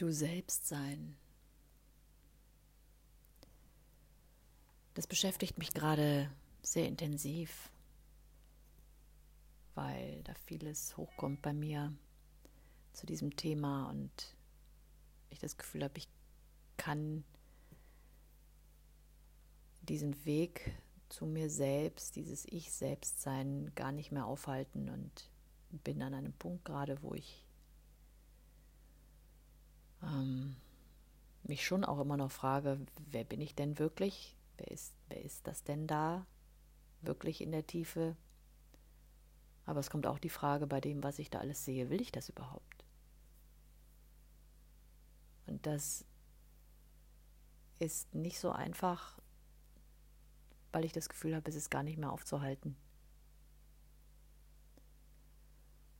Du selbst sein. Das beschäftigt mich gerade sehr intensiv, weil da vieles hochkommt bei mir zu diesem Thema und ich das Gefühl habe, ich kann diesen Weg zu mir selbst, dieses Ich selbst sein, gar nicht mehr aufhalten und bin an einem Punkt gerade, wo ich mich schon auch immer noch frage, wer bin ich denn wirklich? Wer ist, wer ist das denn da wirklich in der Tiefe? Aber es kommt auch die Frage bei dem, was ich da alles sehe, will ich das überhaupt? Und das ist nicht so einfach, weil ich das Gefühl habe, es ist gar nicht mehr aufzuhalten.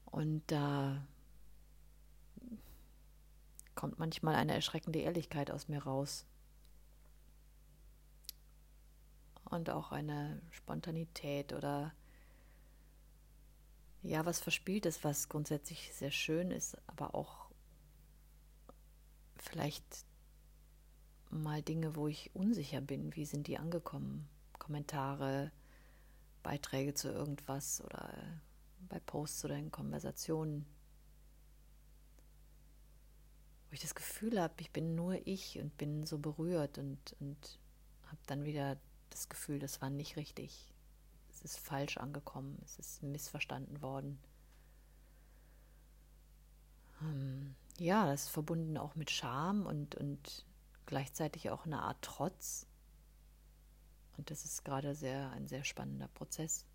Und da kommt manchmal eine erschreckende Ehrlichkeit aus mir raus. Und auch eine Spontanität oder ja, was verspielt ist, was grundsätzlich sehr schön ist, aber auch vielleicht mal Dinge, wo ich unsicher bin, wie sind die angekommen? Kommentare, Beiträge zu irgendwas oder bei Posts oder in Konversationen wo ich das Gefühl habe, ich bin nur ich und bin so berührt und, und habe dann wieder das Gefühl, das war nicht richtig. Es ist falsch angekommen, es ist missverstanden worden. Ähm, ja, das ist verbunden auch mit Scham und, und gleichzeitig auch eine Art Trotz. Und das ist gerade sehr, ein sehr spannender Prozess.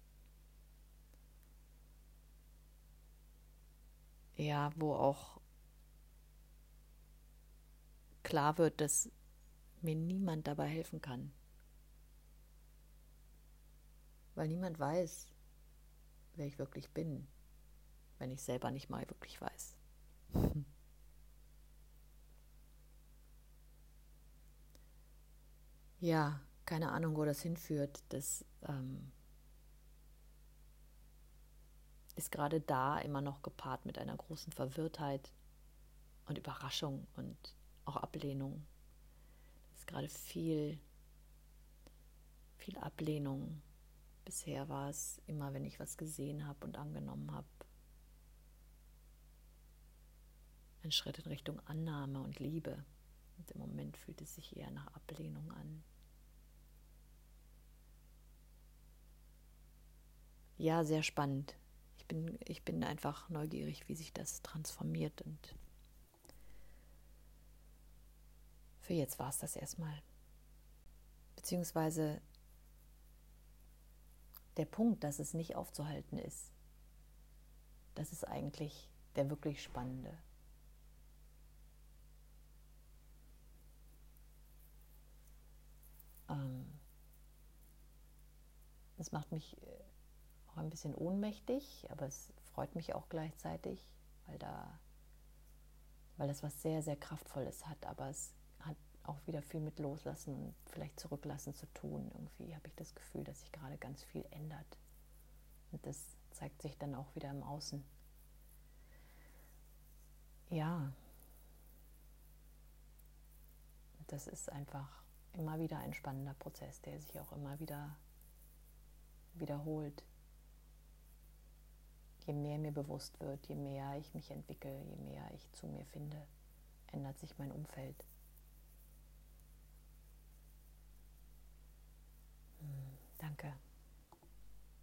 Ja, wo auch klar wird, dass mir niemand dabei helfen kann. Weil niemand weiß, wer ich wirklich bin, wenn ich selber nicht mal wirklich weiß. ja, keine Ahnung, wo das hinführt. Das ähm, ist gerade da immer noch gepaart mit einer großen Verwirrtheit und Überraschung und auch Ablehnung. Das ist gerade viel, viel Ablehnung. Bisher war es immer, wenn ich was gesehen habe und angenommen habe, ein Schritt in Richtung Annahme und Liebe. Und im Moment fühlt es sich eher nach Ablehnung an. Ja, sehr spannend. Ich bin, ich bin einfach neugierig, wie sich das transformiert und Für jetzt war es das erstmal. Beziehungsweise der Punkt, dass es nicht aufzuhalten ist, das ist eigentlich der wirklich spannende. Ähm, das macht mich äh, auch ein bisschen ohnmächtig, aber es freut mich auch gleichzeitig, weil da, weil das was sehr, sehr Kraftvolles hat, aber es auch wieder viel mit Loslassen und vielleicht Zurücklassen zu tun. Irgendwie habe ich das Gefühl, dass sich gerade ganz viel ändert. Und das zeigt sich dann auch wieder im Außen. Ja, das ist einfach immer wieder ein spannender Prozess, der sich auch immer wieder wiederholt. Je mehr mir bewusst wird, je mehr ich mich entwickle, je mehr ich zu mir finde, ändert sich mein Umfeld. Danke.